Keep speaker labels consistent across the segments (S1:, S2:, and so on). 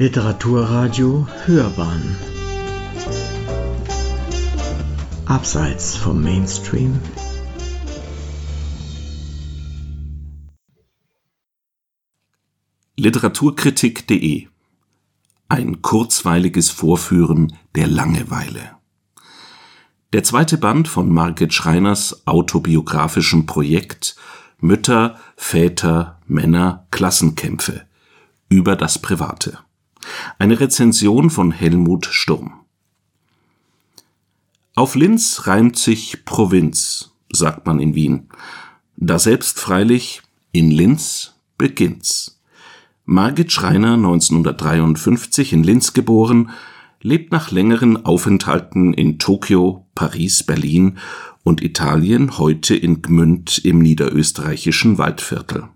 S1: Literaturradio Hörbahn Abseits vom Mainstream
S2: Literaturkritik.de Ein kurzweiliges Vorführen der Langeweile. Der zweite Band von Margit Schreiners autobiografischem Projekt Mütter, Väter, Männer, Klassenkämpfe über das Private. Eine Rezension von Helmut Sturm. Auf Linz reimt sich Provinz, sagt man in Wien. Daselbst freilich in Linz beginnt's. Margit Schreiner, 1953 in Linz geboren, lebt nach längeren Aufenthalten in Tokio, Paris, Berlin und Italien heute in Gmünd im niederösterreichischen Waldviertel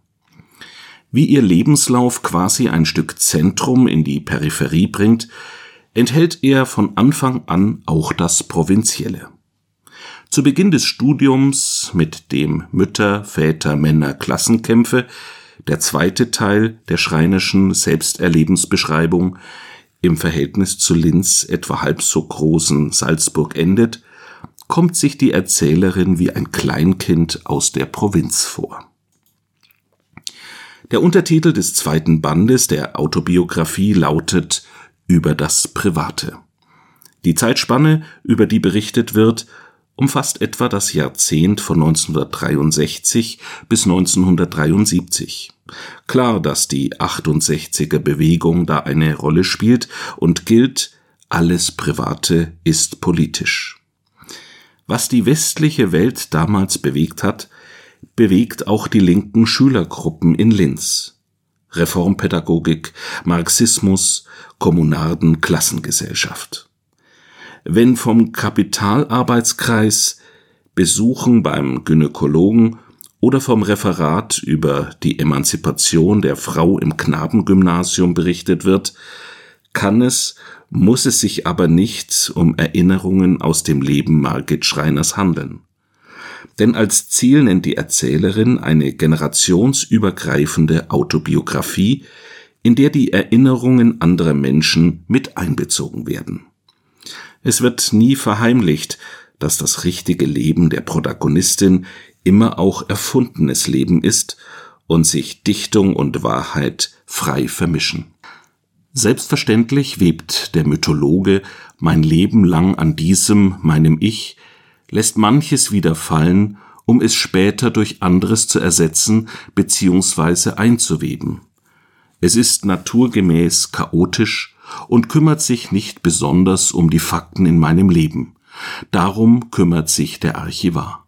S2: wie ihr Lebenslauf quasi ein Stück Zentrum in die Peripherie bringt, enthält er von Anfang an auch das Provinzielle. Zu Beginn des Studiums mit dem Mütter, Väter, Männer Klassenkämpfe, der zweite Teil der Schreinerschen Selbsterlebensbeschreibung im Verhältnis zu Linz etwa halb so großen Salzburg endet, kommt sich die Erzählerin wie ein Kleinkind aus der Provinz vor. Der Untertitel des zweiten Bandes der Autobiografie lautet Über das Private. Die Zeitspanne, über die berichtet wird, umfasst etwa das Jahrzehnt von 1963 bis 1973. Klar, dass die 68er Bewegung da eine Rolle spielt und gilt, alles Private ist politisch. Was die westliche Welt damals bewegt hat, bewegt auch die linken Schülergruppen in Linz. Reformpädagogik, Marxismus, Kommunarden, Klassengesellschaft. Wenn vom Kapitalarbeitskreis, Besuchen beim Gynäkologen oder vom Referat über die Emanzipation der Frau im Knabengymnasium berichtet wird, kann es, muss es sich aber nicht um Erinnerungen aus dem Leben Margit Schreiners handeln denn als Ziel nennt die Erzählerin eine generationsübergreifende Autobiografie, in der die Erinnerungen anderer Menschen mit einbezogen werden. Es wird nie verheimlicht, dass das richtige Leben der Protagonistin immer auch erfundenes Leben ist und sich Dichtung und Wahrheit frei vermischen. Selbstverständlich webt der Mythologe mein Leben lang an diesem, meinem Ich, lässt manches wieder fallen, um es später durch anderes zu ersetzen bzw. einzuweben. Es ist naturgemäß chaotisch und kümmert sich nicht besonders um die Fakten in meinem Leben. Darum kümmert sich der Archivar.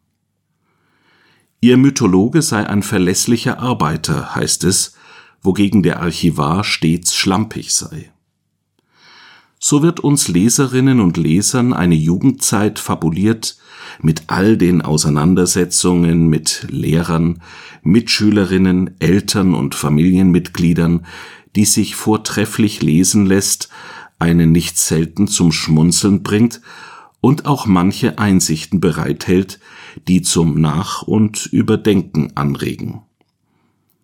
S2: Ihr Mythologe sei ein verlässlicher Arbeiter, heißt es, wogegen der Archivar stets schlampig sei so wird uns Leserinnen und Lesern eine Jugendzeit fabuliert mit all den Auseinandersetzungen mit Lehrern, Mitschülerinnen, Eltern und Familienmitgliedern, die sich vortrefflich lesen lässt, einen nicht selten zum Schmunzeln bringt und auch manche Einsichten bereithält, die zum Nach- und Überdenken anregen.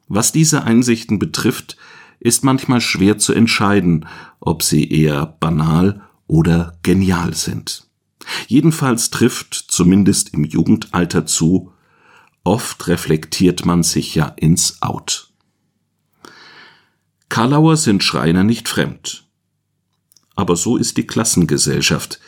S2: Was diese Einsichten betrifft, ist manchmal schwer zu entscheiden, ob sie eher banal oder genial sind. Jedenfalls trifft, zumindest im Jugendalter zu, oft reflektiert man sich ja ins Out. Karlauer sind Schreiner nicht fremd. Aber so ist die Klassengesellschaft.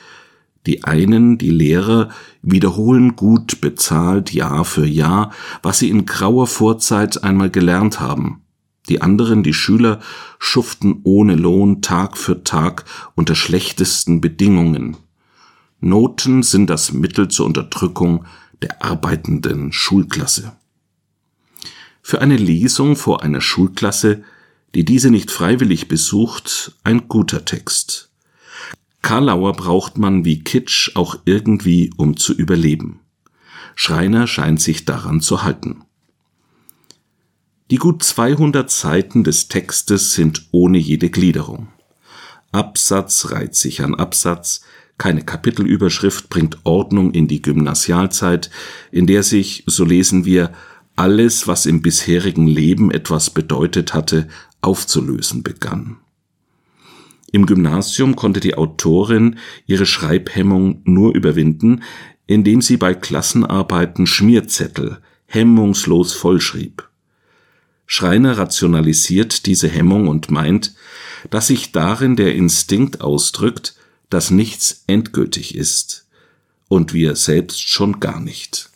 S2: Die einen, die Lehrer, wiederholen gut bezahlt Jahr für Jahr, was sie in grauer Vorzeit einmal gelernt haben. Die anderen, die Schüler, schuften ohne Lohn Tag für Tag unter schlechtesten Bedingungen. Noten sind das Mittel zur Unterdrückung der arbeitenden Schulklasse. Für eine Lesung vor einer Schulklasse, die diese nicht freiwillig besucht, ein guter Text. Karlauer braucht man wie Kitsch auch irgendwie, um zu überleben. Schreiner scheint sich daran zu halten. Die gut 200 Seiten des Textes sind ohne jede Gliederung. Absatz reiht sich an Absatz, keine Kapitelüberschrift bringt Ordnung in die Gymnasialzeit, in der sich, so lesen wir, alles, was im bisherigen Leben etwas bedeutet hatte, aufzulösen begann. Im Gymnasium konnte die Autorin ihre Schreibhemmung nur überwinden, indem sie bei Klassenarbeiten Schmierzettel hemmungslos vollschrieb. Schreiner rationalisiert diese Hemmung und meint, dass sich darin der Instinkt ausdrückt, dass nichts endgültig ist und wir selbst schon gar nicht.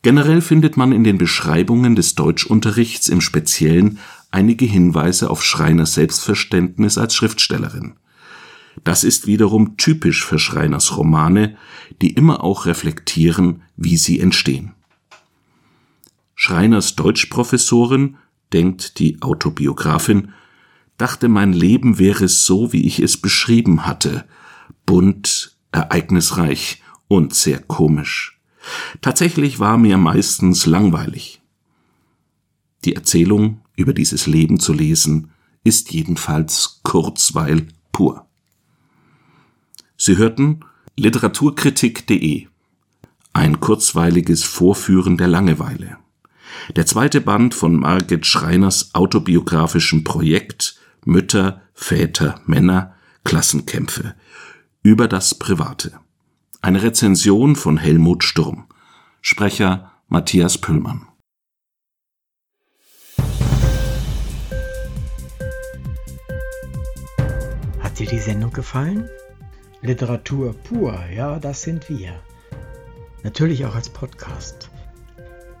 S2: Generell findet man in den Beschreibungen des Deutschunterrichts im Speziellen einige Hinweise auf Schreiners Selbstverständnis als Schriftstellerin. Das ist wiederum typisch für Schreiners Romane, die immer auch reflektieren, wie sie entstehen. Schreiners Deutschprofessorin, denkt die Autobiografin, dachte, mein Leben wäre so, wie ich es beschrieben hatte, bunt, ereignisreich und sehr komisch. Tatsächlich war mir meistens langweilig. Die Erzählung über dieses Leben zu lesen, ist jedenfalls Kurzweil pur. Sie hörten literaturkritik.de ein kurzweiliges Vorführen der Langeweile. Der zweite Band von Margit Schreiners autobiografischem Projekt Mütter, Väter, Männer, Klassenkämpfe über das Private. Eine Rezension von Helmut Sturm. Sprecher Matthias Püllmann.
S3: Hat dir die Sendung gefallen? Literatur pur, ja, das sind wir. Natürlich auch als Podcast.